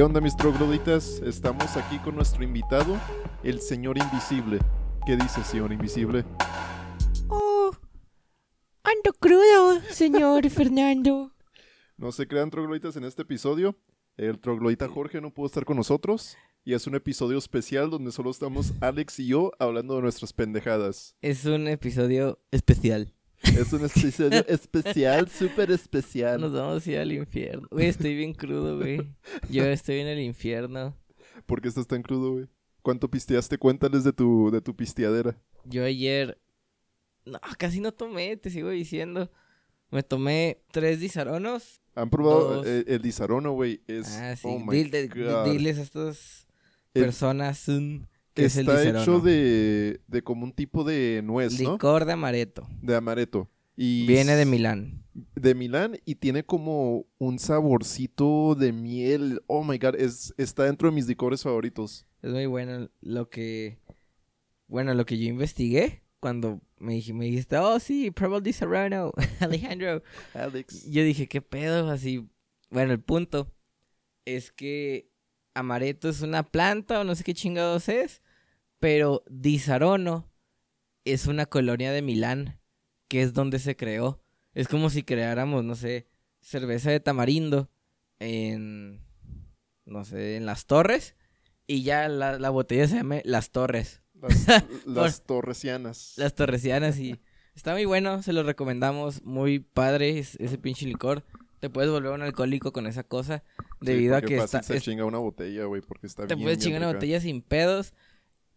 ¿Qué onda mis trogloditas? Estamos aquí con nuestro invitado, el señor invisible. ¿Qué dice, señor invisible? Oh, ando crudo, señor Fernando. No se crean trogloditas en este episodio. El troglodita Jorge no pudo estar con nosotros. Y es un episodio especial donde solo estamos Alex y yo hablando de nuestras pendejadas. Es un episodio especial. Es un episodio especial, súper especial. Nos vamos a ir al infierno. Güey, estoy bien crudo, güey. Yo estoy en el infierno. ¿Por qué estás tan crudo, güey? ¿Cuánto pisteaste? Cuéntales de tu, de tu pisteadera. Yo ayer... No, casi no tomé, te sigo diciendo. Me tomé tres disaronos. ¿Han probado Dos. eh, el disarono, güey? Es... Ah, sí. oh my Dil- de- God. diles a estas El- personas mm, que es el Está hecho de, de como un tipo de nuez, ¿no? Licor de amaretto. De amaretto. Y Viene de Milán. De Milán y tiene como un saborcito de miel. Oh my god, es, está dentro de mis licores favoritos. Es muy bueno lo que... Bueno, lo que yo investigué cuando me, dij- me dijiste, oh sí, prueba el Disaronno, Alejandro. Alex. Yo dije, ¿qué pedo? Así, bueno, el punto es que amaretto es una planta o no sé qué chingados es, pero Disaronno es una colonia de Milán, que es donde se creó. Es como si creáramos, no sé, cerveza de tamarindo en, no sé, en las torres y ya la, la botella se llama Las Torres. Las, las torresianas. Las torresianas y está muy bueno, se lo recomendamos, muy padre es- ese pinche licor. Te puedes volver un alcohólico con esa cosa Sí, debido a que está, se es- chinga una botella, güey, porque está te bien, puedes chingar una botella sin pedos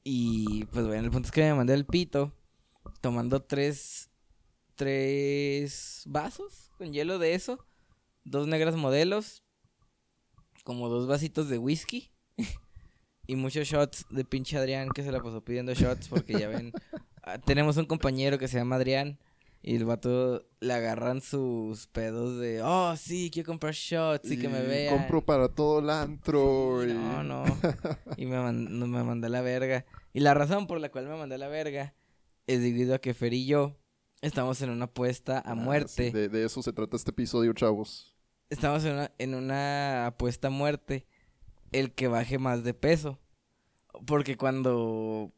y pues bueno, el punto es que me mandé el pito tomando tres tres vasos con hielo de eso, dos negras modelos, como dos vasitos de whisky. Y muchos shots de pinche Adrián que se la pasó pidiendo shots porque ya ven, ah, tenemos un compañero que se llama Adrián y el vato le agarran sus pedos de, oh sí, quiero comprar shots y que me vean. Compro para todo el antro. Sí, y- no, no. Y me, man- me mandé a la verga. Y la razón por la cual me mandé a la verga es debido a que Fer y yo estamos en una apuesta a Ah, muerte. sí, de, de eso se trata este episodio, chavos. Estamos en una, en una apuesta a muerte. El que baje más de peso. Porque cuando.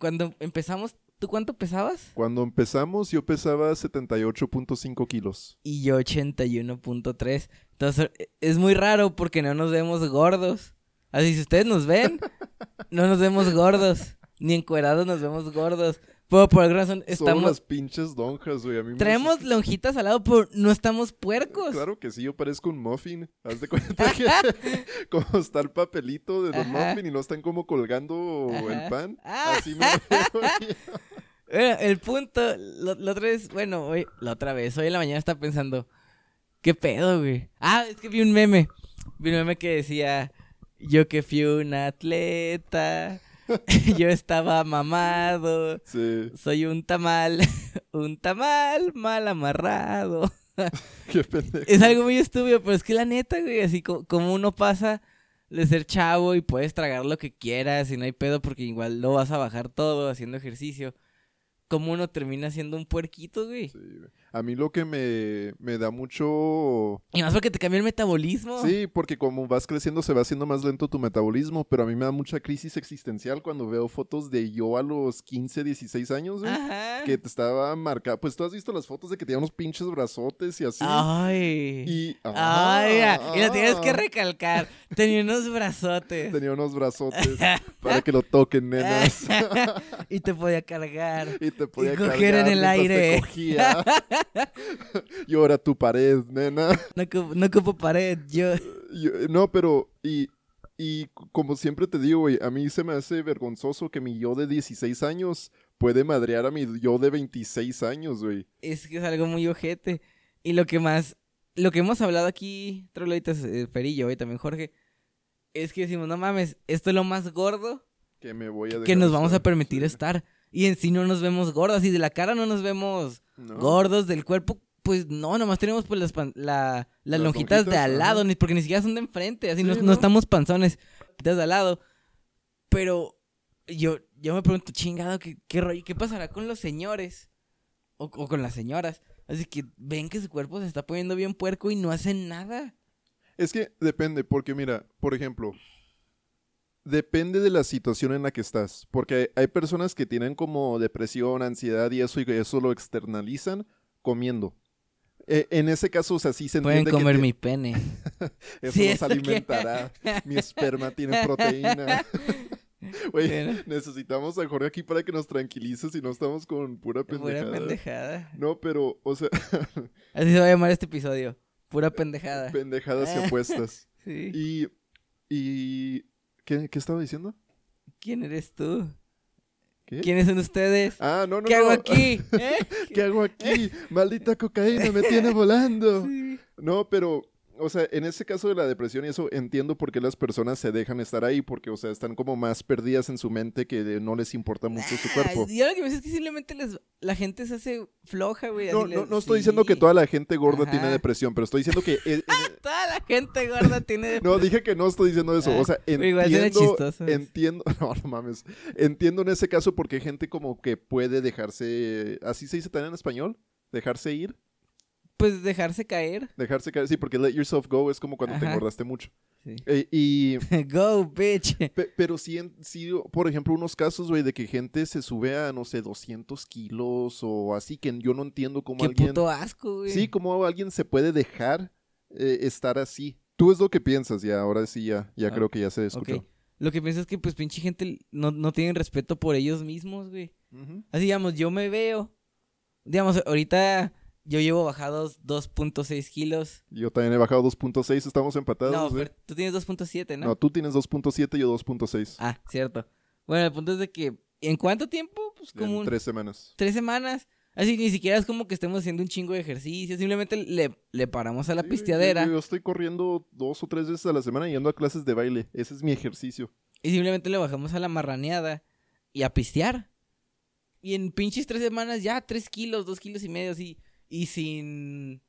Cuando empezamos. ¿Tú cuánto pesabas? Cuando empezamos, yo pesaba 78.5 kilos. Y yo 81.3. Entonces e- es muy raro porque no nos vemos gordos. Así si ustedes nos ven, no nos vemos gordos. Ni encuerados nos vemos gordos. Pero por alguna razón Son las pinches donjas, güey. A mí me Traemos lonjitas al lado, pero no estamos puercos. Claro que sí, yo parezco un muffin. Haz de cuenta que como está el papelito de los Ajá. muffin y no están como colgando el pan. Ah. Así me. Bueno, el punto, lo- la otra vez, bueno, hoy, la otra vez, hoy en la mañana estaba pensando, ¿qué pedo, güey? Ah, es que vi un meme, vi un meme que decía, yo que fui un atleta, yo estaba mamado, Sí, soy un tamal, un tamal mal amarrado. qué pendejo. Es algo muy estúpido, pero es que la neta, güey, así co- como uno pasa de ser chavo y puedes tragar lo que quieras y no hay pedo porque igual lo vas a bajar todo haciendo ejercicio. Como uno termina siendo un puerquito, güey. Sí, güey. A mí lo que me, me da mucho... Y más porque te cambia el metabolismo. Sí, porque como vas creciendo se va haciendo más lento tu metabolismo, pero a mí me da mucha crisis existencial cuando veo fotos de yo a los 15, 16 años, güey. Ajá. Que te estaba marcado. Pues tú has visto las fotos de que tenía unos pinches brazotes y así. Ay. Y... Ay, Ajá, mira, y lo tienes que ajá. recalcar. Tenía unos brazotes. Tenía unos brazotes para que lo toquen, nenas. y te podía cargar. y te podía coger cargar en el mientras te aire. cogía. Era tu pared, nena. No, ocupo- no ocupo pared. Yo. Yo- no, pero... Y, y como siempre te digo, güey, a mí se me hace vergonzoso que mi yo de 16 años puede madrear a mi yo de 26 años, güey. Es que es algo muy ojete. Y lo que más. Lo que hemos hablado aquí, Trololitas, eh, Fer y también Jorge, es que decimos, no mames, esto es lo más gordo Que me voy a que dejar nos vamos a permitir estar. Y en sí no nos vemos gordos, y de la cara no nos vemos ¿No? gordos, del cuerpo, pues no, nomás tenemos pues las, pan- la, las Las lonjitas de al lado, ni, porque ni siquiera son de enfrente, así Sí, no, no estamos panzones, de al lado. Pero yo, yo me pregunto, chingado, ¿qué, qué rollo? ¿Qué pasará con los señores? O, o con las señoras. Así que ven que su cuerpo se está poniendo bien puerco y no hacen nada. Es que depende, porque mira, por ejemplo, depende de la situación en la que estás. Porque hay, personas que tienen como depresión, ansiedad y eso, y eso lo externalizan comiendo. Eh, en ese caso, o sea, sí se Pueden entiende que comer mi pene. eso Sí, nos que- alimentará. Mi esperma tiene proteína. Güey, Bueno. necesitamos a Jorge aquí para que nos tranquilice si no estamos con pura pendejada. Pura pendejada. No, pero, o sea, Así se va a llamar este episodio. Pura pendejada. pendejadas y apuestas. Sí. Y, y, ¿qué, qué estaba diciendo? ¿Quién eres tú? ¿Qué? ¿Quiénes son ustedes? Ah, no, no, ¿Qué no. hago aquí? ¿Eh? ¿Qué hago aquí? Maldita cocaína, me tiene volando. Sí. No, pero, o sea, en ese caso de la depresión y eso, entiendo por qué las personas se dejan estar ahí, porque, o sea, están como más perdidas en su mente que no les importa mucho su cuerpo. Ah, Yo lo que me dice es que simplemente les, la gente se hace floja, güey. No, no, les- no estoy sí. diciendo que toda la gente gorda Ajá. tiene depresión, pero estoy diciendo que... eh, Toda la gente gorda tiene no, dije que no estoy diciendo eso. Ah, o sea, entiendo... chistoso. Entiendo... No, no mames. Entiendo en ese caso porque hay gente como que puede dejarse... ¿Así se dice también en español? ¿Dejarse ir? Pues dejarse caer. Dejarse caer. Sí, porque let yourself go es como cuando te engordaste mucho. Sí. Eh, y... Go, bitch. Pe- Pero sí, sí, por ejemplo, unos casos, güey, de que gente se sube a, no sé, 200 kilos o así, que yo no entiendo cómo Qué alguien... puto asco, güey. Sí, cómo alguien se puede dejar eh, estar así. Tú es lo que piensas, ya, ahora sí, ya, ya Ah, creo que ya se escuchó. Lo que pienso es que, pues, pinche gente no, no tienen respeto por ellos mismos, güey. Así, digamos, yo me veo. Digamos, ahorita yo llevo bajados 2.6 kilos. Yo también he bajado 2.6, estamos empatados, No, güey. pero tú tienes 2.7, ¿no? No, tú tienes 2.7 y yo 2.6. Ah, cierto. Bueno, el punto es de que, ¿en cuánto tiempo? Pues como en tres semanas. tres semanas. Así ni siquiera es como que estemos haciendo un chingo de ejercicio. Simplemente le, le paramos a la Sí, pisteadera. Yo, yo estoy corriendo dos o tres veces a la semana yendo a clases de baile. Ese es mi ejercicio. Y simplemente le bajamos a la marraneada y a pistear. Y en pinches tres semanas ya, tres kilos, dos kilos y medio, así. Y sin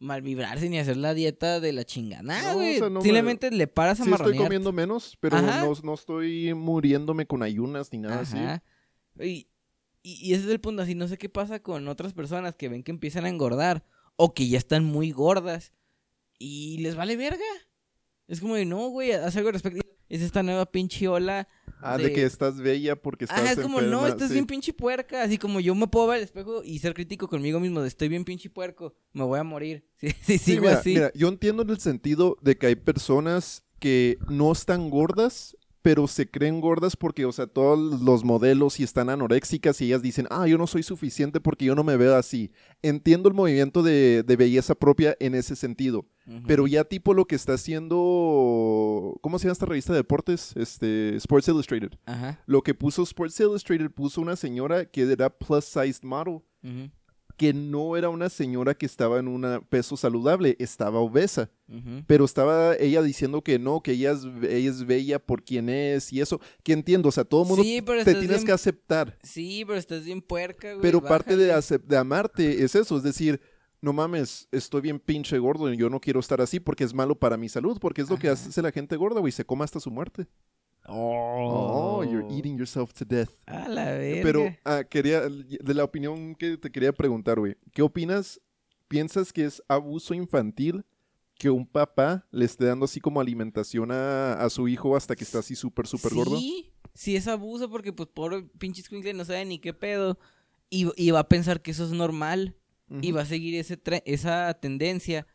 malvibrarse ni hacer la dieta de la chingada, No, güey. o sea, no me- simplemente le paras a Sí estoy comiendo menos, pero no, no estoy muriéndome con ayunas ni nada así. Ajá. Y, y, y ese es el punto, así no sé qué pasa con otras personas que ven que empiezan a engordar o que ya están muy gordas y les vale verga. Es como de, no, güey, haz algo al respecto. Es esta nueva pinche ola. Ah, de... que estás bella porque estás Ah, es como, no, estás sí. bien pinche puerca. Así como yo me puedo ver al espejo y ser crítico conmigo mismo de estoy bien pinche puerco, me voy a morir. Sí, sí, Sí, sigo mira, así. mira, yo entiendo en el sentido de que hay personas que no están gordas, pero se creen gordas porque, o sea, todos los modelos y están anoréxicas y ellas dicen, ah, yo no soy suficiente porque yo no me veo así. Entiendo el movimiento de, de belleza propia en ese sentido, pero ya tipo lo que está haciendo, ¿cómo se llama esta revista de deportes? Este, Sports Illustrated. Lo que puso Sports Illustrated puso una señora que era plus sized model, que no era una señora que estaba en un peso saludable, estaba obesa. Pero estaba ella diciendo que no, que ella es, ella es bella por quien es y eso. Que entiendo, o sea, todo el mundo Sí, te tienes bien- que aceptar. Sí, pero estás bien puerca, güey. Pero parte de, de amarte es eso, es decir, no mames, estoy bien pinche gordo y yo no quiero estar así porque es malo para mi salud, porque es lo que hace la gente gorda, güey, se come hasta su muerte. Oh, you're eating yourself to death. A la verga. Pero ah, quería, de la opinión que te quería preguntar, güey, ¿qué opinas? ¿Piensas que es abuso infantil que un papá le esté dando así como alimentación a, a su hijo hasta que está así súper, súper gordo? Sí, sí es abuso porque pues pobre pinche escuincle no sabe ni qué pedo. Y, y va a pensar que eso es normal. Y va a seguir ese esa tendencia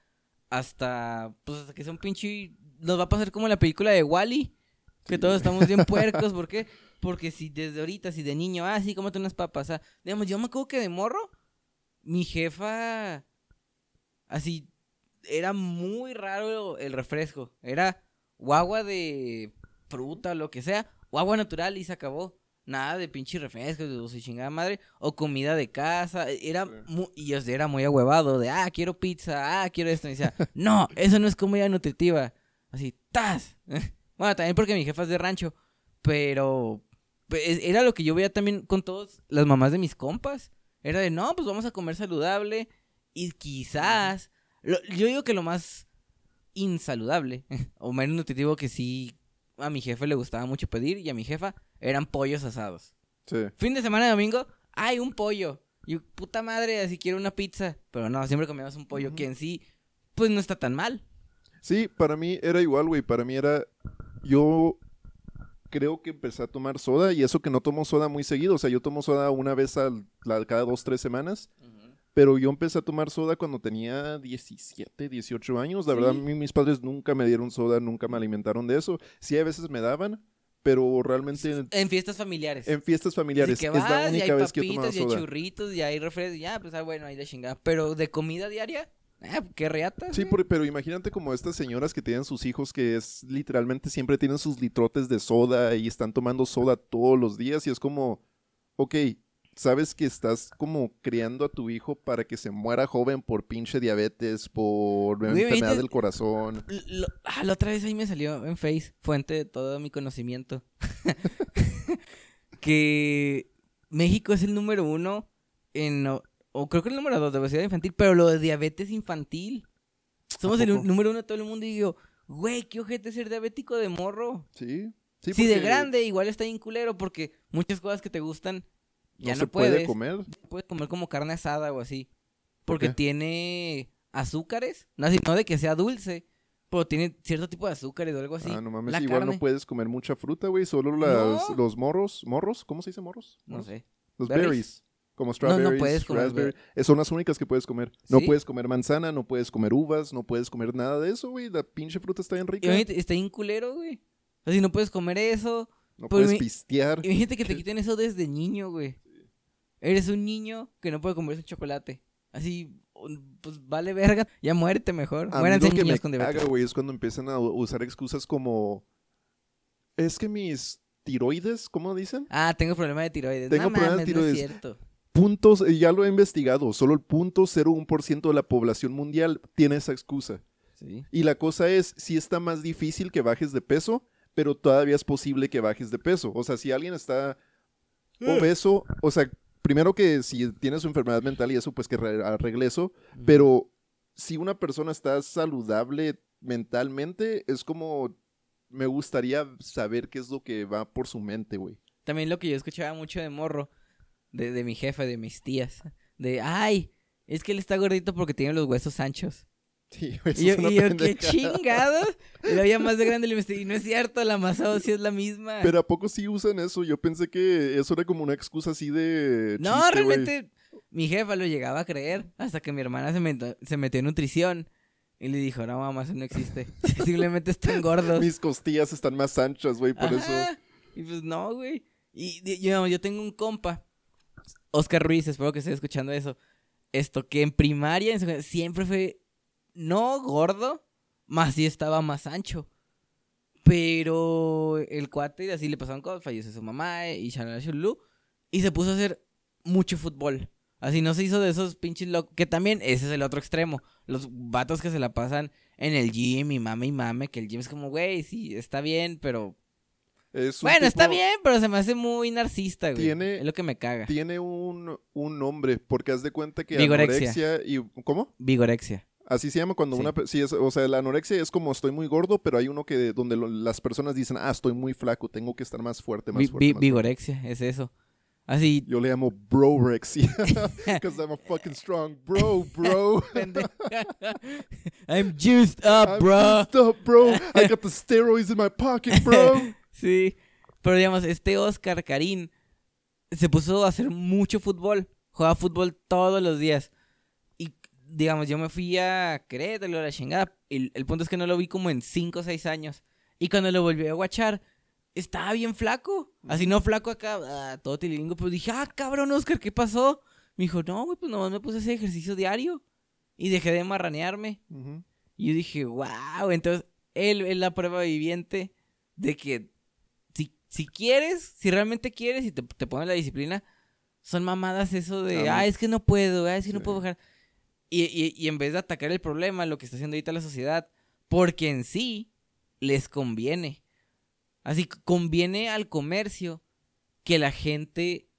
hasta, pues hasta que sea un pinche... Nos va a pasar como en la película de Wally. Que todos estamos bien puercos. ¿Por qué? Porque si desde ahorita, si de niño, ah, sí, cómete unas papas. ah, digamos, yo me acuerdo que de morro, mi jefa, así, era muy raro el refresco. Era o agua de fruta lo que sea, o agua natural y se acabó. Nada de pinche refresco, de su chingada madre, o comida de casa. Era Sí. mu- y yo era muy ahuevado de, ah, quiero pizza, ah, quiero esto. Y decía, no, eso no es comida nutritiva. Así, ¡tas! Bueno, también porque mi jefa es de rancho, pero pues, es- era lo que yo veía también con todas las mamás de mis compas. Era de, no, pues vamos a comer saludable y quizás, lo- yo digo que lo más insaludable o menos nutritivo que sí a mi jefe le gustaba mucho pedir y a mi jefa eran pollos asados. Sí. Fin de semana de domingo, hay un pollo. Y yo, puta madre, así quiero una pizza. Pero no, siempre comíamos un pollo que en sí, pues no está tan mal. Sí, para mí era igual, güey. Para mí era. Yo creo que empecé a tomar soda y eso que no tomo soda muy seguido. O sea, yo tomo soda una vez al, la- cada dos, tres semanas. Pero yo empecé a tomar soda cuando tenía 17, 18 años. La verdad, Sí. mi- mis padres nunca me dieron soda, nunca me alimentaron de eso. Sí, a veces me daban, pero realmente En fiestas familiares. en fiestas familiares Así que es la vas, y única hay vez que he tomado papitas, y hay soda. churritos, y hay refrescos, ya, pues ah, bueno, ahí la chingada. Pero de comida diaria, ah, qué reata. Sí, por- pero imagínate como estas señoras que tienen sus hijos que es literalmente siempre tienen sus litrotes de soda y están tomando soda todos los días y es como, ok, sabes que estás como criando a tu hijo para que se muera joven por pinche diabetes, por enfermedad del corazón. Lo- ah, la otra vez ahí me salió en Face, fuente de todo mi conocimiento, que México es el número uno en, o, creo que el número dos de obesidad infantil, pero lo de diabetes infantil. Somos el número uno de todo el mundo y digo, güey, qué ojete ser diabético de morro. Sí. Sí, si de grande igual está bien culero porque muchas cosas que te gustan ya no, se puedes. puede comer. Puedes comer como carne asada o así. ¿Por Porque qué? tiene azúcares. No, así, no de que sea dulce, pero tiene cierto tipo de azúcares o algo así. ah, no mames, La igual carne. no puedes comer mucha fruta, güey, solo las, No. los morros, morros, ¿cómo se dice morros? No sé. Los Berries. berries. Como no strawberries, puedes comer raspberry. eh, Son las únicas que puedes comer. No puedes comer manzana, no puedes comer uvas, no puedes comer nada de eso, güey. La pinche fruta está bien rica. Imagínate, está bien culero, güey. O sea, no puedes comer eso. No pues puedes mi- pistear. Imagínate que te quiten eso desde niño, güey. Eres un niño que no puede comer su chocolate. Así, pues vale verga. Ya muérete mejor. A mí Muéranse lo que niños me con diabetes. caga, güey, es cuando empiezan a usar excusas como... Es que mis tiroides, ¿cómo dicen? Ah, tengo problema de tiroides. Tengo no problema de mames, no es tiroides. cierto. Puntos, eh, ya lo he investigado, solo el punto 0.1% de la población mundial tiene esa excusa. Sí. Y la cosa es, sí está más difícil que bajes de peso, pero todavía es posible que bajes de peso. O sea, si alguien está obeso, o sea, primero que si tienes su enfermedad mental y eso, pues que re- arregle eso, pero si una persona está saludable mentalmente, es como, me gustaría saber qué es lo que va por su mente, güey. También lo que yo escuchaba mucho de morro, de, de mi jefe, de mis tías, de, ay, es que él está gordito porque tiene los huesos anchos. Sí, eso Y yo, es una y yo, qué chingados. Y lo veía más de grande y le y no es cierto, la masa ósea es la misma. Pero ¿a poco sí usan eso? Yo pensé que eso era como una excusa así de... no, chiste, realmente, mi jefa lo llegaba a creer hasta que mi hermana se metió, se metió en nutrición. Y le dijo, no, mamá, eso no existe. Simplemente están gordos. Mis costillas están más anchas, güey, por eso... Y pues no, güey. Y yo, yo tengo un compa, Oscar Ruiz, espero que esté escuchando eso. Esto, que en primaria en siempre fue, no gordo, más sí estaba más ancho. Pero el cuate, así le pasaron cosas, falleció su mamá eh, y y se puso a hacer mucho fútbol. Así no se hizo de esos pinches locos, que también ese es el otro extremo. Los vatos que se la pasan en el gym y mame y mame, que el gym es como, güey, sí, está bien, pero Es bueno, está bien, pero se me hace muy narcisista, güey. Tiene- Es lo que me caga. Tiene un, un nombre, porque haz de cuenta que Vigorexia. anorexia y... ¿Cómo? Vigorexia. Así se llama cuando Sí. una... Sí, es- o sea, la anorexia es como estoy muy gordo, pero hay uno que donde lo- las personas dicen, ah, estoy muy flaco, tengo que estar más fuerte, más Vi- fuerte, vi- más fuerte". vigorexia, es eso. Así, Yo le llamo brorexia, because I'm a fucking strong bro, bro. I'm juiced up, I'm bro. juiced up, bro. I got the steroids in my pocket, bro. Sí. Pero digamos, este Oscar Karim se puso a hacer mucho fútbol. Jugaba fútbol todos los días. Y digamos, yo me fui a Querétaro, la chingada. El, el punto es que no lo vi como en 5 o 6 años. Y cuando lo volví a guachar, estaba bien flaco. Así no flaco acá, ah, todo tililingo. Pero dije, ah, cabrón, Oscar, ¿qué pasó? Me dijo, no, güey, pues nomás me puse a hacer ejercicio diario. Y dejé de marranearme. Y yo dije, wow, entonces él es la prueba viviente de que si, quieres, si realmente quieres y te, te pones la disciplina, son mamadas eso de, Ah, ah, es que no puedo, ah, es que no puedo bajar. Y, y, y en vez de atacar el problema, lo que está haciendo ahorita la sociedad, porque en sí les conviene. Así conviene al comercio que la gente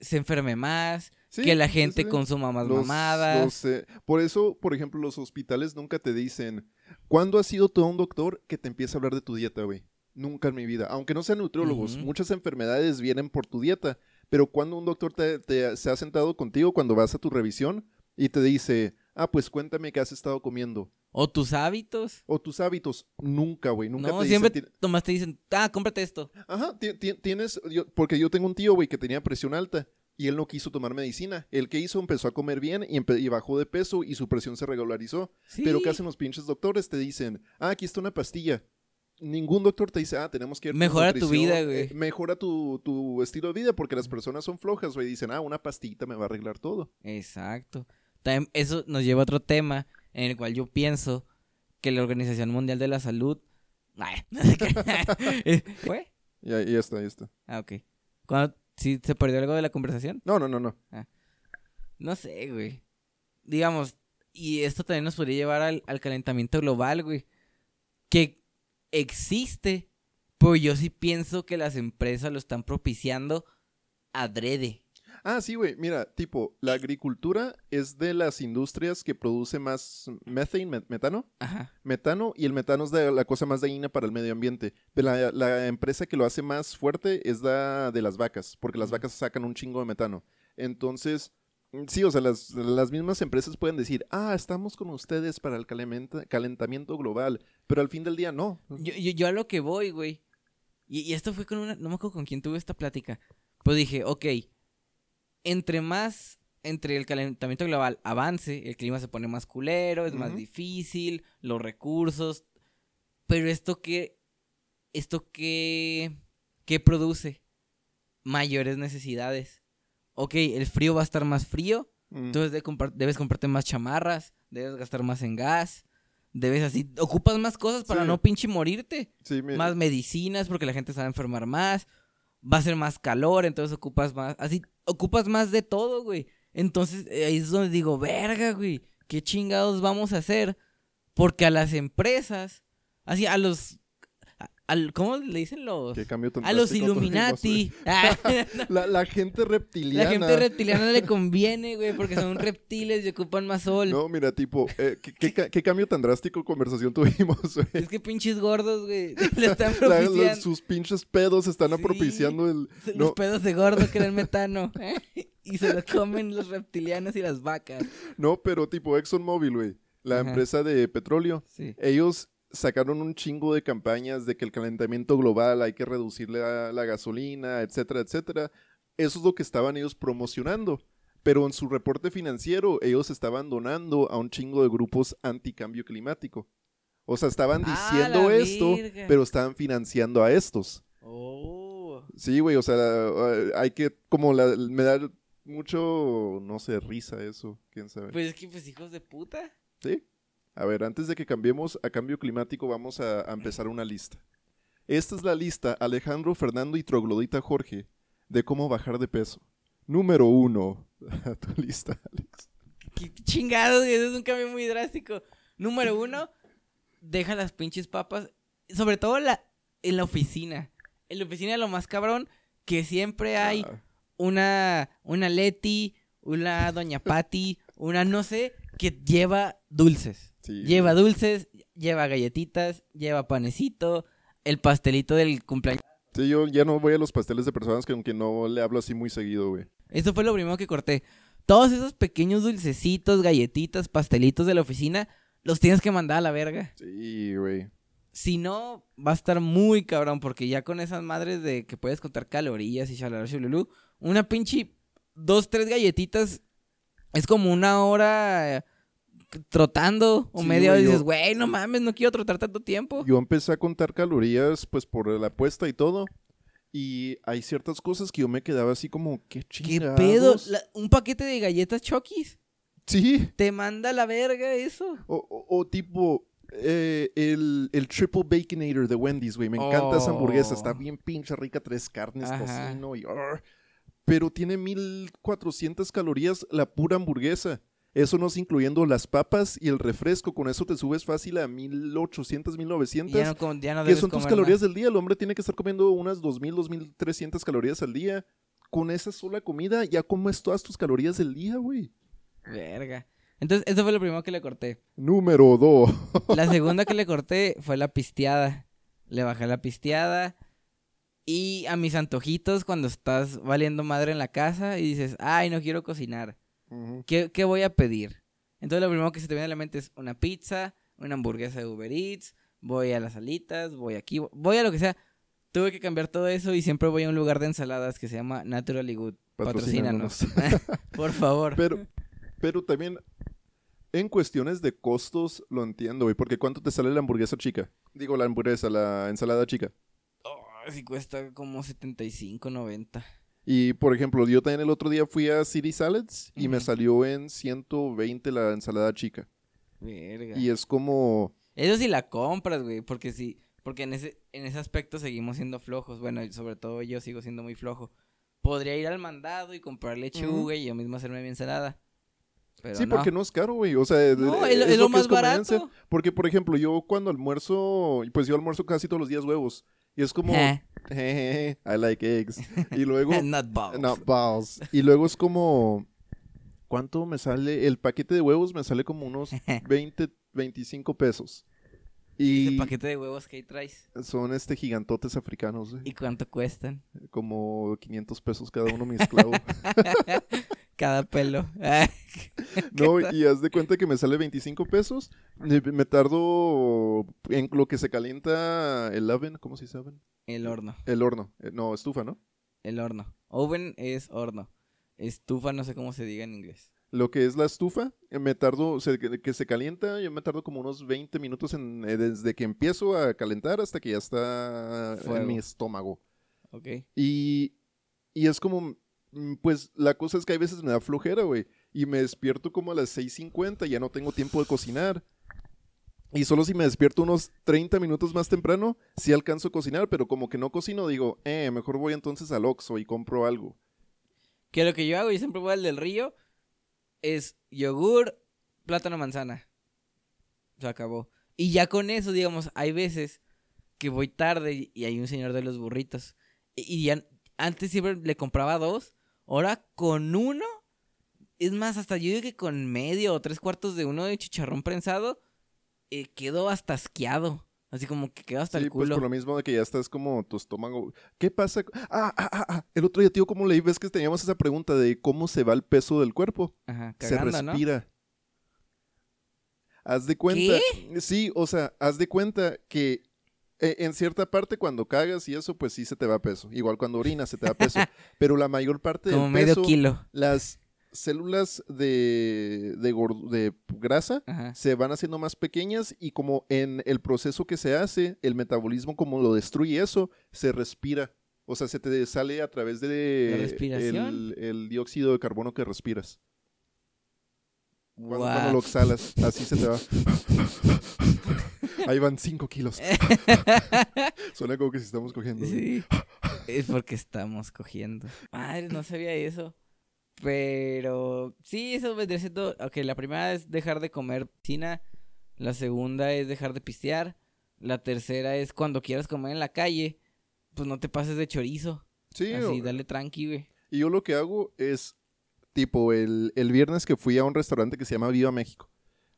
se enferme más, Sí, que la gente sí. consuma más Los- mamadas. los, eh, por eso, por ejemplo, los hospitales nunca te dicen, ¿cuándo has sido todo un doctor que te empiece a hablar de tu dieta, güey? Nunca en mi vida. Aunque no sean nutriólogos, muchas enfermedades vienen por tu dieta. Pero cuando un doctor te, te- se ha sentado contigo cuando vas a tu revisión y te dice, ah, pues cuéntame qué has estado comiendo. O tus hábitos. O tus hábitos. Nunca, güey. Nunca no, te siempre dicen... nomás te dicen, ah, cómprate esto. Ajá, ti- ti- tienes... yo- porque yo tengo un tío, güey, que tenía presión alta. Y él no quiso tomar medicina. El que hizo empezó a comer bien y bajó de peso y su presión se regularizó. Sí. Pero ¿qué hacen los pinches doctores? Te dicen, ah, aquí está una pastilla. Ningún doctor te dice, ah, tenemos que... ver Mejora tu vida, güey. eh, mejora tu, tu estilo de vida porque las personas son flojas, güey. Dicen, ah, una pastillita me va a arreglar todo. Exacto. También eso nos lleva a otro tema en el cual yo pienso que la Organización Mundial de la Salud. Ay, qué. ¿Fue? Y ahí ya está, ahí está. Ah, ok. Cuando, ¿sí ¿Se perdió algo de la conversación? No, no, no, no. No sé, güey. Digamos, y esto también nos podría llevar al, al calentamiento global, güey. Que existe, pero yo sí pienso que las empresas lo están propiciando adrede. Ah, sí, güey. Mira, tipo, la agricultura es de las industrias que produce más methane, met- metano. Ajá. Metano y el metano es de la cosa más dañina para el medio ambiente. Pero la, la empresa que lo hace más fuerte es la de las vacas, porque las vacas sacan un chingo de metano. Entonces, sí, o sea, las, las mismas empresas pueden decir, ah, estamos con ustedes para el calentamiento global, pero al fin del día no. Yo, yo, yo a lo que voy, güey. Y, y esto fue con una. No me acuerdo con quién tuve esta plática. Pues dije, ok. Entre más. Entre el calentamiento global avance, el clima se pone más culero, es más difícil, los recursos. Pero esto que. Esto que. ¿Qué produce? Mayores necesidades. Ok, el frío va a estar más frío. Mm, Entonces de debes comprarte más chamarras, debes gastar más en gas, debes así, ocupas más cosas para Sí. no pinche morirte, sí, más medicinas porque la gente se va a enfermar más, va a ser más calor, entonces ocupas más, así, ocupas más de todo, güey. Entonces eh, ahí es donde digo, verga, güey, ¿qué chingados vamos a hacer? Porque a las empresas, así, a los, al, ¿cómo le dicen los? qué cambio tan A los Illuminati. Ah. La, la gente reptiliana. La gente reptiliana le conviene, güey, porque son reptiles y ocupan más sol. No, mira, tipo, eh, ¿qué, qué ca- qué cambio tan drástico conversación tuvimos, güey? Es que pinches gordos, güey, le están La- los- propiciando sus pinches pedos están Sí. propiciando el... los pedos de gordo que era el metano. ¿eh? Y se lo comen los reptilianos y las vacas. no, pero tipo ExxonMobil, güey. La Ajá. empresa de petróleo. Sí. Ellos sacaron un chingo de campañas de que el calentamiento global hay que reducirle a la gasolina, etcétera, etcétera. Eso es lo que estaban ellos promocionando. Pero en su reporte financiero, ellos estaban donando a un chingo de grupos anticambio climático. O sea, estaban ¡Ah, diciendo esto, pero estaban financiando a estos. Oh. Sí, güey, o sea, hay que, como la, me da mucho, no sé, risa eso, quién sabe. Pues es que, pues, hijos de puta. ¿Sí? A ver, antes de que cambiemos a cambio climático, vamos a, a empezar una lista. Esta es la lista, Alejandro, Fernando y Troglodita Jorge, de cómo bajar de peso. Número uno. A tu lista, Alex. Qué chingados, eso es un cambio muy drástico. Número uno, deja las pinches papas. Sobre todo la, en la oficina. En la oficina lo más cabrón, que siempre hay Ah, una, una Leti, una Doña Patti, una no sé, que lleva dulces. sí. Lleva dulces, lleva galletitas, lleva panecito, el pastelito del cumpleaños. Sí, yo ya no voy a los pasteles de personas que aunque no le hablo así muy seguido, güey. Eso fue lo primero que corté. Todos esos pequeños dulcecitos, galletitas, pastelitos de la oficina, los tienes que mandar a la verga. Sí, güey. Si no, va a estar muy cabrón, porque ya con esas madres de que puedes contar calorías y shululú, una pinche dos, tres galletitas es como una hora eh, trotando o Sí, media hora y dices, güey, no mames, no quiero trotar tanto tiempo. Yo empecé a contar calorías, pues, por la apuesta y todo. Y hay ciertas cosas que yo me quedaba así como, ¿qué ¿Qué chingados? pedo? La- un paquete de galletas Chokis. Sí. Te manda la verga eso. O, o- o tipo, eh, el, el Triple Baconator de Wendy's, güey. Me encanta esa hamburguesa. Está Oh. bien pinche rica, tres carnes, Ajá. tocino y... arr. Pero tiene 1400 calorías la pura hamburguesa. Eso no es incluyendo las papas y el refresco. Con eso te subes fácil a 1800, Y 1900. ya no, ya no que son tus comer calorías del día. El hombre tiene que estar comiendo unas 2000, 2300 calorías al día. Con esa sola comida ya comes todas tus calorías del día, güey. Verga. Entonces, eso fue lo primero que le corté. Número 2. La segunda que le corté fue la pisteada. Le bajé la pisteada. Y a mis antojitos, cuando estás valiendo madre en la casa y dices, ay, no quiero cocinar. ¿Qué, qué voy a pedir? Entonces, lo primero que se te viene a la mente es una pizza, una hamburguesa de Uber Eats, voy a las alitas, voy aquí, voy a lo que sea. Tuve que cambiar todo eso y siempre voy a un lugar de ensaladas que se llama Naturally Good. Patrocínanos. Por favor. Pero, pero también en cuestiones de costos lo entiendo, güey. Porque ¿cuánto te sale la hamburguesa chica? Digo, la hamburguesa, la ensalada chica. Sí cuesta como 75, 90. Y, por ejemplo, yo también el otro día fui a City Salads y me salió en 120 la ensalada chica. Verga. Y es como... Eso sí la compras, güey, porque sí, porque en ese, en ese aspecto seguimos siendo flojos. Bueno, sobre todo yo sigo siendo muy flojo. Podría ir al mandado y comprar lechuga y yo mismo hacerme mi ensalada. Pero sí, no. porque no es caro, güey. O sea, No, es, es, lo- es lo que más barato. Porque, por ejemplo, yo cuando almuerzo, pues yo almuerzo casi todos los días huevos. Y es como, Eh, jejeje, I like eggs. Y luego, Not balls. no, balls. Y luego es como, ¿cuánto me sale? El paquete de huevos me sale como unos 20, 25 pesos. Ese Y paquete de huevos que ahí traes. son este gigantotes africanos. ¿Y cuánto cuestan? Como 500 pesos cada uno mezclado. Cada pelo. No, y haz de cuenta que me sale 25 pesos. Me, tardo en lo que se calienta el oven, ¿cómo se dice oven? El horno. El horno. Eh, No, estufa, ¿no? El horno. Oven es horno. Estufa no sé cómo se diga en inglés. Lo que es la estufa, eh, me tardo, se- que, se calienta, yo me tardo como unos 20 minutos en, eh, desde que empiezo a calentar hasta que ya está Fuego. en mi estómago. ¿Ok? Y, y es como, mm, pues la cosa es que hay veces me da flojera, güey. Y me despierto como a las 6.50, ya no tengo tiempo de cocinar. Y solo si me despierto unos 30 minutos más temprano, sí alcanzo a cocinar, pero como que no cocino, digo, eh, mejor voy entonces al Oxxo y compro algo. Que lo que yo hago, yo siempre voy al del río, es yogur, plátano, manzana. Se acabó. Y ya con eso, digamos, hay veces que voy tarde y- hay un señor de los burritos. Y, y ya antes siempre le compraba dos, ahora con uno, es más, hasta yo digo que con medio o tres cuartos de uno de chicharrón prensado, eh, quedo hasta asqueado. Así como que quedo hasta Sí, el pues culo. por lo mismo de que ya estás como tu estómago. ¿Qué pasa? Ah, ah, ah, ah. El otro día, tío, ¿cómo leí? Ves que teníamos esa pregunta de cómo se va el peso del cuerpo. Ajá, se cagando, ¿no? respira. Haz de cuenta. Sí, o sea, haz de cuenta que eh, en cierta parte cuando cagas y eso, pues sí se te va peso. Igual cuando orinas se te va peso. Pero la mayor parte Como del medio peso, kilo. las células de, de, grasa Ajá. se van haciendo más pequeñas y como en el proceso que se hace, el metabolismo como lo destruye eso, se respira. O sea, se te sale a través de el, el dióxido de carbono que respiras. Cuando, lo exhalas, así se te va. Ahí van 5 kilos. Suena como que si estamos cogiendo. Sí. Es porque estamos cogiendo. Madre, no sabía eso. Pero sí, eso vendría siendo. Ok, la primera es dejar de comer piscina. La segunda es dejar de pistear. La tercera es cuando quieras comer en la calle, pues no te pases de chorizo. Sí, Así, o- dale tranqui, güey. y yo lo que hago es, tipo, el, el viernes que fui a un restaurante que se llama Viva México.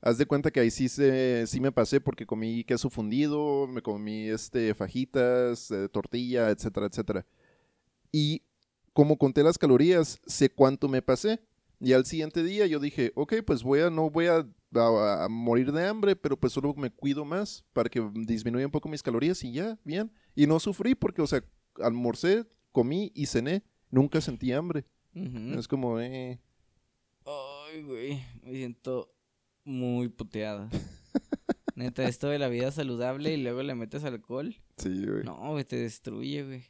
Haz de cuenta que ahí sí, se, sí me pasé porque comí queso fundido, me comí este, fajitas, eh, tortilla, etcétera, etcétera. Y como conté las calorías, sé cuánto me pasé. Y al siguiente día yo dije, ok, pues voy a, no voy a, a- a morir de hambre, pero pues solo me cuido más para que disminuya un poco mis calorías y ya, bien. Y no sufrí porque, o sea, almorcé, comí y cené. Nunca sentí hambre. Es como, eh, Ay, güey. Me siento muy puteada. Neta, esto de la vida saludable y luego le metes alcohol. sí, güey. No, güey, te destruye, güey.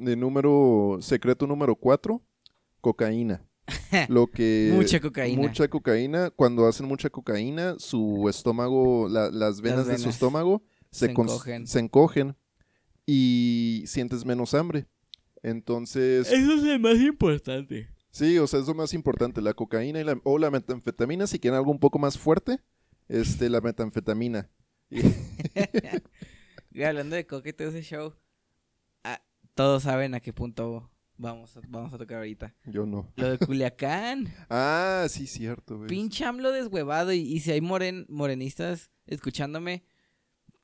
De número, secreto número cuatro, cocaína. Lo que... Mucha cocaína. Mucha cocaína. Cuando hacen mucha cocaína, su estómago, la- las venas de su venas estómago se, encogen. se encogen y sientes menos hambre. Entonces, Eso es el más importante. sí, o sea, es lo más importante, la cocaína y la, o la metanfetamina, si quieren algo un poco más fuerte, este, la metanfetamina. Y- hablando de coca y todo ese show, todos saben a qué punto vamos a, vamos a tocar ahorita. yo no. Lo de Culiacán. Ah, sí, cierto, güey. Pinche AMLO deshuevado. Y, y si hay moren, morenistas escuchándome,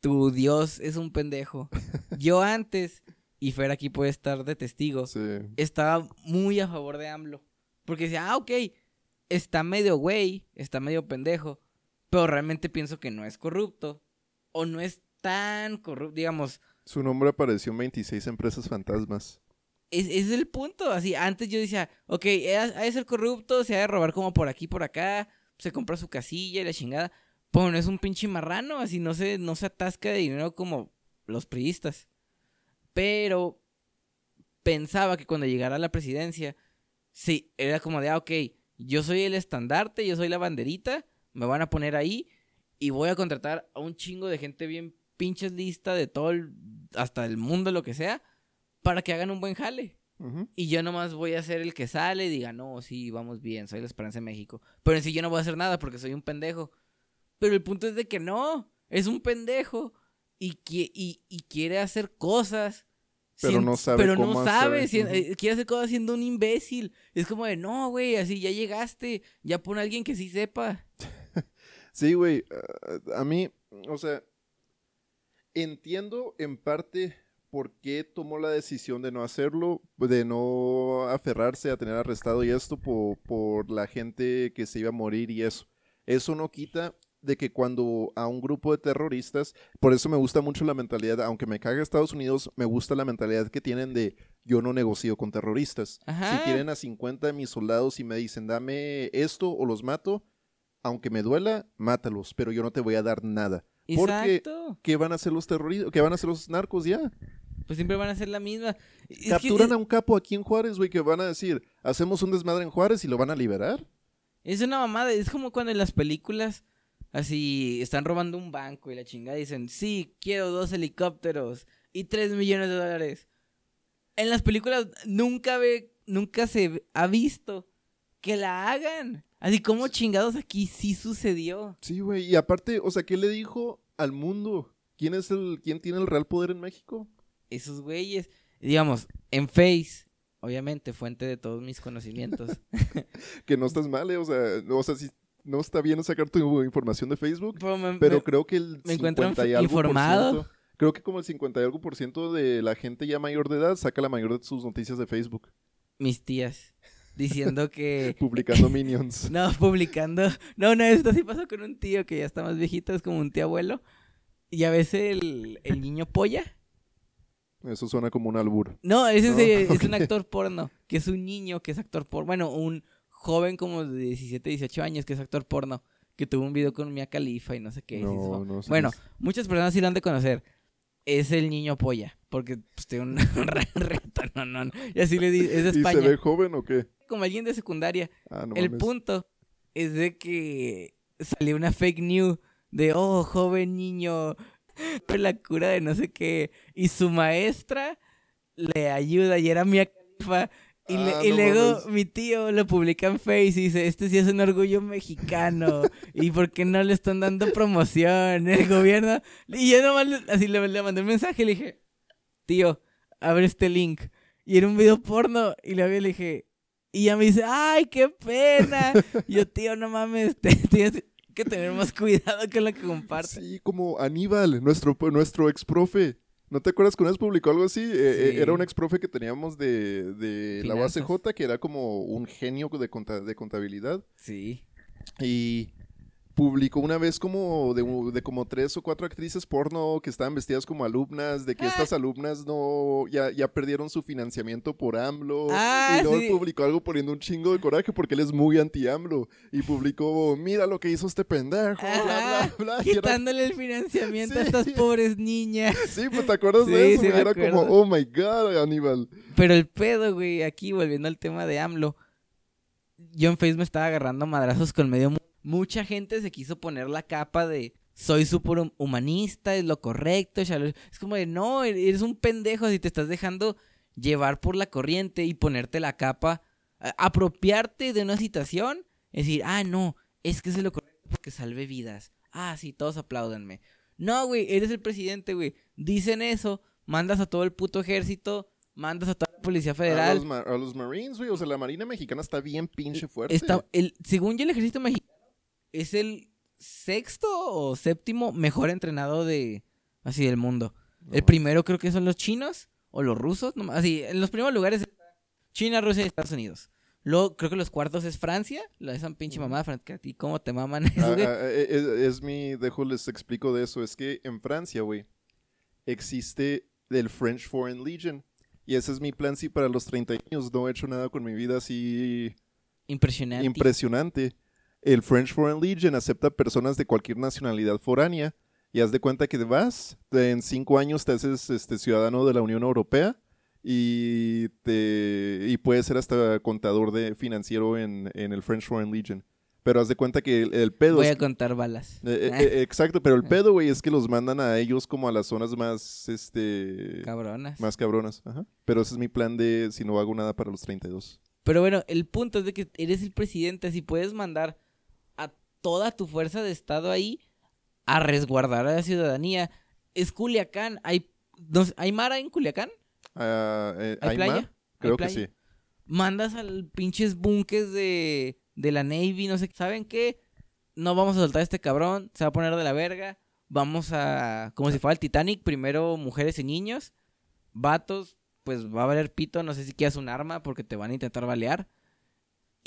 tu Dios es un pendejo. Yo antes, y Fer aquí puede estar de testigo, Sí. estaba muy a favor de AMLO. Porque decía, ah, ok, está medio güey, está medio pendejo, pero realmente pienso que no es corrupto. O no es tan corrupto, digamos. Su nombre apareció en 26 empresas fantasmas. Es, es el punto. Así, antes yo decía, ok, ha de ser corrupto, se ha de robar como por aquí, por acá, se compra su casilla y la chingada. No es un pinche marrano, así no se, no se atasca de dinero como los priistas. Pero pensaba que cuando llegara a la presidencia, sí, era como de, ah, ok, yo soy el estandarte, yo soy la banderita, me van a poner ahí y voy a contratar a un chingo de gente bien pinches lista de todo el, hasta el mundo, lo que sea, para que hagan un buen jale. Y yo nomás voy a ser el que sale y diga, no, sí, vamos bien, soy la esperanza de México. Pero en sí yo no voy a hacer nada porque soy un pendejo. Pero el punto es de que no, es un pendejo y, qui- y, y quiere hacer cosas. Pero no sabe Pero cómo no sabe, hacer. Ujú. eh, quiere hacer cosas siendo un imbécil. Es como de, no, güey, así ya llegaste, ya pon a alguien que sí sepa. Sí, güey. ah, a mí, o sea, entiendo en parte por qué tomó la decisión de no hacerlo, de no aferrarse a tener arrestado y esto por, por la gente que se iba a morir y eso. Eso no quita de que cuando a un grupo de terroristas, por eso me gusta mucho la mentalidad, aunque me caga Estados Unidos, me gusta la mentalidad que tienen de yo no negocio con terroristas. Ajá. Si tienen a 50 de mis soldados y me dicen dame esto o los mato, aunque me duela, mátalos, pero yo no te voy a dar nada. Porque, Exacto. ¿qué van a hacer los terroristas? ¿Qué van a hacer los narcos ya? Pues siempre van a ser la misma. Es Capturan a un capo aquí en Juárez, güey, que van a decir, hacemos un desmadre en Juárez y lo van a liberar. Es una mamada, es como cuando en las películas así están robando un banco y la chingada dicen, sí, quiero dos helicópteros y tres millones de dólares. En las películas nunca ve, nunca se ha visto que la hagan. Así como chingados aquí sí sucedió. Sí, güey, y aparte, o sea, ¿qué le dijo al mundo? ¿Quién es el, quién tiene el real poder en México? Esos güeyes, digamos, en Face, obviamente, fuente de todos mis conocimientos. Que no estás mal, eh, o sea, o sea, si no está bien sacar tu información de Facebook, Pero me- pero me- creo que el me encuentran 50 y algo por informado. ciento- creo que como el 50 y algo por ciento de la gente ya mayor de edad saca la mayor de sus noticias de Facebook, mis tías diciendo que publicando minions. No, publicando. No, no, esto sí pasó con un tío que ya está más viejito, es como un tío abuelo. Y a veces el, el niño polla. Eso suena como un albur. No, ese No, es, es un actor porno, que es un niño que es actor porno. Bueno, un joven como de 17, 18 años que es actor porno, que tuvo un video con Mia Khalifa y no sé qué. No, no sé bueno, qué muchas personas sí lo han de conocer. Es el niño polla, porque pues, tiene un re- reto, no, no, no. Y así le dice, es de ¿Y se ve joven o qué? Como alguien de secundaria. Ah, no el mames. punto es de que salió una fake news de, oh, joven niño, la cura de no sé qué. Y su maestra le ayuda y era Mia Khalifa. Y, le- Ah, y no luego mames. mi tío lo publica en Face y dice, este sí es un orgullo mexicano. ¿Y por qué no le están dando promoción el gobierno? Y yo nomás le- así le, le mandé un mensaje y le dije, tío, abre este link. Y era un video porno y le le dije, y ya me dice, ay, qué pena. Y yo, tío, no mames, te- tienes que tener más cuidado con lo que compartes. Sí, como Aníbal, nuestro, nuestro ex profe. ¿No te acuerdas que una vez publicó algo así? Eh, Sí. eh, era un ex profe que teníamos de, de la Finanzas. UACJ, que era como un genio de, conta- de contabilidad. Sí. Y publicó una vez como de, como tres o cuatro actrices porno que estaban vestidas como alumnas, de que Ah. estas alumnas no ya, ya perdieron su financiamiento por AMLO. Ah, y luego sí. publicó algo poniendo un chingo de coraje porque él es muy anti-AMLO. Y publicó, mira lo que hizo este pendejo, bla, bla, bla. Era- Quitándole el financiamiento a estas pobres niñas. Sí, pues te acuerdas Sí, de eso. era como, oh my god, Aníbal. Pero el pedo, güey, aquí volviendo al tema de AMLO. Yo en Facebook me estaba agarrando madrazos con medio. mu- Mucha gente se quiso poner la capa de soy súper hum- humanista, es lo correcto. shalala". Es como de no, e-, eres un pendejo si te estás dejando llevar por la corriente y ponerte la capa, apropiarte de una situación, es decir, ah, no, es que es lo correcto porque salve vidas. Ah, sí, todos apláudanme. No, güey, eres el presidente, güey. Dicen eso, mandas a todo el puto ejército, mandas a toda la policía A federal. los, a los Marines, güey. O sea, la Marina Mexicana está bien pinche fuerte. Está, el, según yo, el ejército mexicano es el sexto o séptimo mejor entrenado de así del mundo. El primero creo que son los chinos o los rusos. no- así, en los primeros lugares está China, Rusia y Estados Unidos. Luego, creo que los cuartos es Francia. La esa pinche mamá, Fran- que a ti cómo te maman eso, Ah, güey? ah, eh, es, es mi, dejo les explico de eso. Es que en Francia, güey, existe el French Foreign Legion. Y ese es mi plan, sí, para los 30 años. No he hecho nada con mi vida así Impresionante. impresionante. El French Foreign Legion acepta personas de cualquier nacionalidad foránea. Y haz de cuenta que vas, en cinco años te haces este, ciudadano de la Unión Europea y, te, y puedes ser hasta contador de financiero en, en el French Foreign Legion. Pero haz de cuenta que el, el pedo Voy es a contar balas. eh, eh, eh, exacto, pero el pedo, güey, es que los mandan a ellos como a las zonas más, este... Cabronas. Más cabronas, ajá. Pero ese es mi plan de si no hago nada para los 32. Pero bueno, el punto es de que eres el presidente, si puedes mandar toda tu fuerza de estado ahí a resguardar a la ciudadanía. Es Culiacán, hay, no ¿hay Mara en Culiacán? Eh, ¿Hay ¿hay playa? Creo que sí. Mandas al pinches bunkers de, de la Navy, no sé, ¿saben qué? No vamos a soltar a este cabrón, se va a poner de la verga. Vamos a, como si fuera el Titanic, primero mujeres y niños, vatos, pues va a valer pito, no sé si quieras un arma porque te van a intentar balear.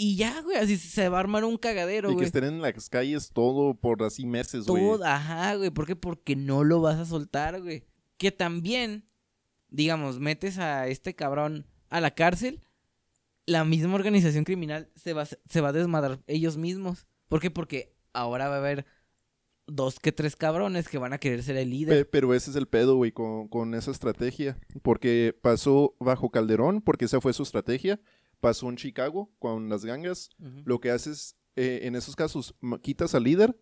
Y ya, güey, así se va a armar un cagadero, Y que güey. estén en las calles todo por así meses, güey. Todo, ajá, güey. ¿Por qué? Porque no lo vas a soltar, güey. Que también, digamos, metes a este cabrón a la cárcel, la misma organización criminal se va, a- se va a desmadrar ellos mismos. ¿Por qué? Porque ahora va a haber dos que tres cabrones que van a querer ser el líder. pero ese es el pedo, güey, con, con esa estrategia. Porque pasó bajo Calderón, porque esa fue su estrategia. Pasó en Chicago con las gangas. Lo que haces eh, en esos casos, quitas al líder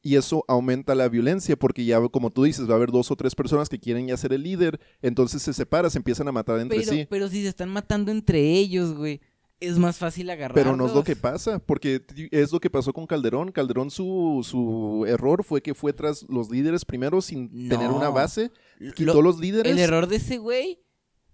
y eso aumenta la violencia porque ya, como tú dices, va a haber dos o tres personas que quieren ya ser el líder. Entonces se separan, se empiezan a matar entre Pero, sí. pero si se están matando entre ellos, güey, es más fácil agarrarlos. Pero no es lo que pasa, porque es lo que pasó con Calderón. Calderón su, su error fue que fue tras los líderes primero sin tener una base. Lo- Quitó los líderes. El error de ese güey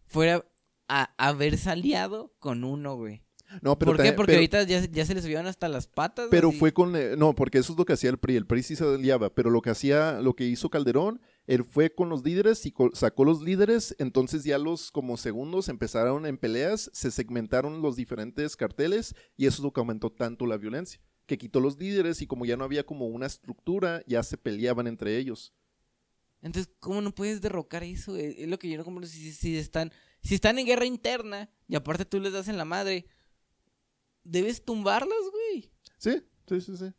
fuera a haberse aliado con uno, güey. No, pero ¿Por qué? Porque pero- ahorita ya, ya se le subieron hasta las patas. Pero así. fue con... eh, no, porque eso es lo que hacía el PRI. El PRI sí se aliaba, pero lo que hacía, lo que hizo Calderón, él fue con los líderes y sacó los líderes, entonces ya los como segundos empezaron en peleas, se segmentaron los diferentes carteles y eso es lo que aumentó tanto la violencia. Que quitó los líderes y como ya no había como una estructura, ya se peleaban entre ellos. Entonces, ¿cómo no puedes derrocar eso? güey? Es lo que yo no comprendo. Si, si están, si están en guerra interna y aparte tú les das en la madre, debes tumbarlos, güey. Sí, sí, sí, sí.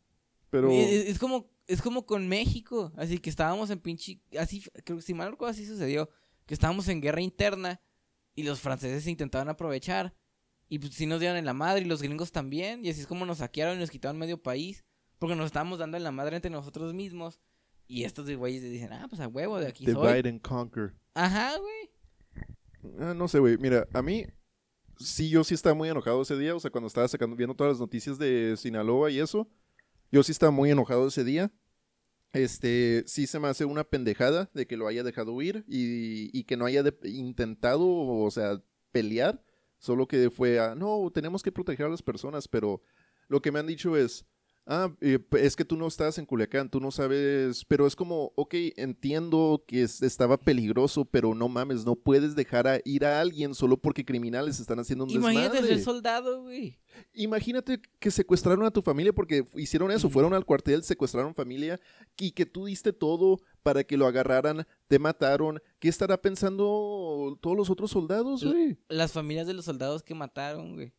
Pero... Es, es como, es como con México. Así que estábamos en pinche. Así, creo que si mal no recuerdo, así sucedió. Que estábamos en guerra interna y los franceses se intentaban aprovechar. Y pues sí nos dieron en la madre y los gringos también. Y así es como nos saquearon y nos quitaron medio país. Porque nos estábamos dando en la madre entre nosotros mismos. Y estos güeyes dicen, ah, pues a huevo, de aquí soy. Divide and conquer. Ajá, güey. Ah, no sé, güey. Mira, a mí sí, yo sí estaba muy enojado ese día. O sea, cuando estaba sacando, viendo todas las noticias de Sinaloa y eso, yo sí estaba muy enojado ese día. Este, sí se me hace una pendejada de que lo haya dejado huir y, y que no haya intentado, o sea, pelear. Solo que fue a, no, tenemos que proteger a las personas, pero lo que me han dicho es, ah, eh, es que tú no estás en Culiacán, tú no sabes, pero es como, ok, entiendo que es- estaba peligroso, pero no mames, no puedes dejar a ir a alguien solo porque criminales están haciendo un Imagínate desmadre. ser soldado, güey. Imagínate que secuestraron a tu familia porque hicieron eso, fueron al cuartel, secuestraron familia y que tú diste todo para que lo agarraran, te mataron. ¿Qué estará pensando todos los otros soldados, güey? Las familias de los soldados que mataron, güey.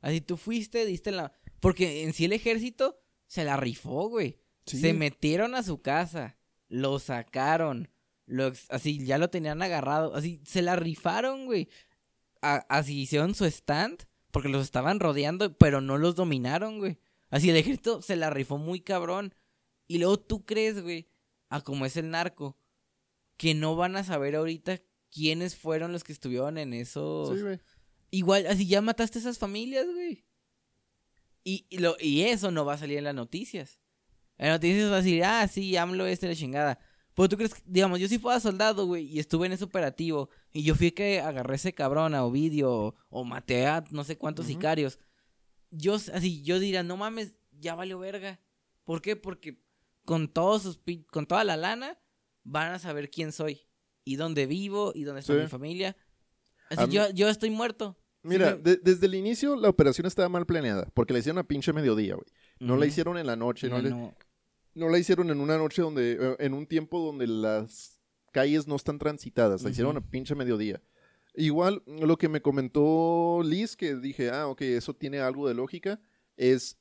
Así tú fuiste, diste la... Porque en sí el ejército se la rifó, güey. Sí. Se metieron a su casa, lo sacaron, lo así ya lo tenían agarrado, así se la rifaron, güey. A- así hicieron su stand porque los estaban rodeando, pero no los dominaron, güey. Así el ejército se la rifó muy cabrón. Y luego tú crees, güey, a como es el narco, que no van a saber ahorita quiénes fueron los que estuvieron en esos Sí, güey. Igual, así ya mataste a esas familias, güey. Y, y lo, y eso no va a salir en las noticias. En las noticias va a decir, ah, sí, AMLO este la chingada. Pero tú crees que, digamos, yo sí fuera soldado, güey, y estuve en ese operativo, y yo fui que agarré ese cabrón a Ovidio, o, o maté a no sé cuántos sicarios. Yo, así, yo diría, no mames, ya valió verga. ¿Por qué? Porque con todos sus, con toda la lana, van a saber quién soy, y dónde vivo, y dónde está Sí. mi familia. A Así, mí- yo, yo estoy muerto. Mira, de- desde el inicio la operación estaba mal planeada, porque la hicieron a pinche mediodía, güey. No la hicieron en la noche, no, No, le- no. no la hicieron en una noche donde, eh, en un tiempo donde las calles no están transitadas, la hicieron a pinche mediodía. Igual, lo que me comentó Liz, que dije, ah, ok, eso tiene algo de lógica, es,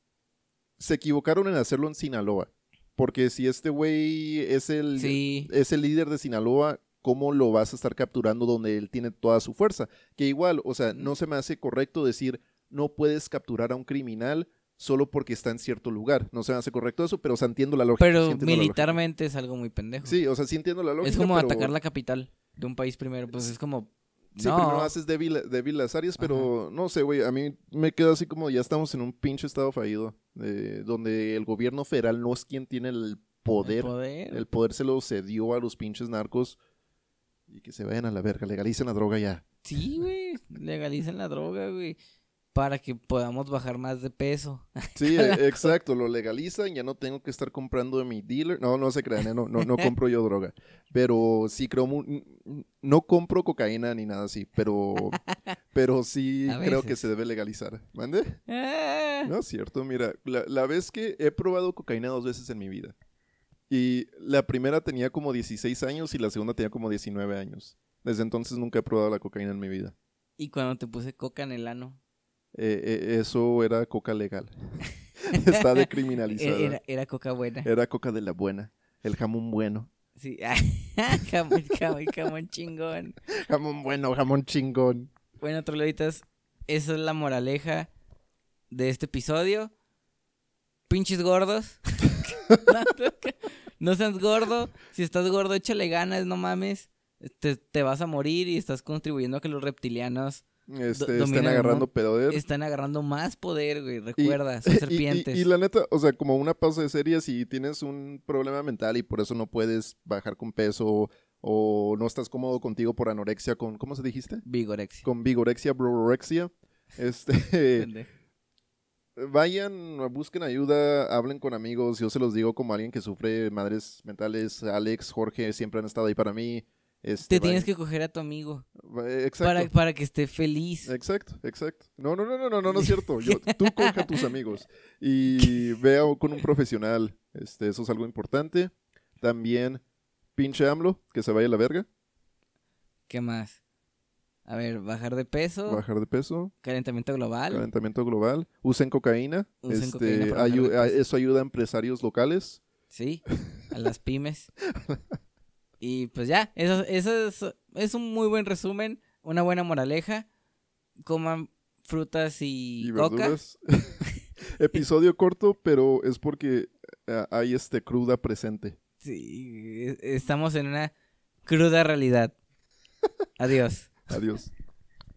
se equivocaron en hacerlo en Sinaloa. Porque si este güey es el, Sí. es el líder de Sinaloa, ¿cómo lo vas a estar capturando donde él tiene toda su fuerza? Que igual, o sea, no se me hace correcto decir, no puedes capturar a un criminal solo porque está en cierto lugar. No se me hace correcto eso, pero o sea, entiendo la lógica. sí Pero entiendo la lógica. militarmente es algo muy pendejo. Sí, o sea, sí entiendo la lógica. es como pero- atacar la capital de un país primero. Pues es como. Sí, no. primero haces débil, débil las áreas, pero no sé, güey, a mí me queda así como ya estamos en un pinche estado fallido, eh, donde el gobierno federal no es quien tiene el El poder, poder. el poder se lo cedió a los pinches narcos y que se vayan a la verga, legalicen la droga ya. Sí, güey. Legalicen la droga, güey. Para que podamos bajar más de peso. Sí, eh, exacto, lo legalizan, ya no tengo que estar comprando de mi dealer. No, no se crean, eh, no, no, no compro yo droga. Pero sí creo, no compro cocaína ni nada así, pero, pero sí creo que se debe legalizar. ¿Mande? Ah. No es cierto, mira, la, la vez que he probado cocaína dos veces en mi vida. Y la primera tenía como 16 años y la segunda tenía como 19 años. Desde entonces nunca he probado la cocaína en mi vida. Y cuando te puse coca en el ano. Eh, eh, eso era coca legal. Está decriminalizada. Era, era coca buena. Era coca de la buena. El jamón bueno. Sí. jamón, jamón, jamón chingón. Jamón bueno, jamón chingón. Bueno, trololitas, esa es la moraleja de este episodio. Pinches gordos. No seas gordo. Si estás gordo, échale ganas, no mames. Te, te vas a morir y estás contribuyendo a que los reptilianos Este, están agarrando poder. están agarrando más poder, güey. Y- Recuerda, son y- y- serpientes. Y, la neta, o sea, como una pausa de serie, si tienes un problema mental y por eso no puedes bajar con peso o no estás cómodo contigo por anorexia, con, ¿cómo se dijiste? Vigorexia. Con vigorexia, brorexia. Este. vayan, busquen ayuda, hablen con amigos. Yo se los digo como alguien que sufre madres mentales. Alex, Jorge, siempre han estado ahí para mí. Este, Te tienes que coger a tu amigo va- Exacto. para, para que esté feliz. Exacto, exacto. No, no, no, no, no, no, no es cierto. Yo, tú coge a tus amigos y vea con un profesional. Este, eso es algo importante. También, pinche AMLO, que se vaya a la verga, ¿Qué más? A ver, bajar de peso, bajar de peso, calentamiento global. calentamiento global, usen cocaína. Usen este, cocaína ayu- eso ayuda a empresarios locales. Sí, a las pymes. Y pues ya, eso, eso es, es un muy buen resumen, una buena moraleja. Coman frutas y, y coca. verduras. Episodio corto, pero es porque eh, hay este cruda presente. Sí, e- estamos en una cruda realidad. Adiós. Adiós.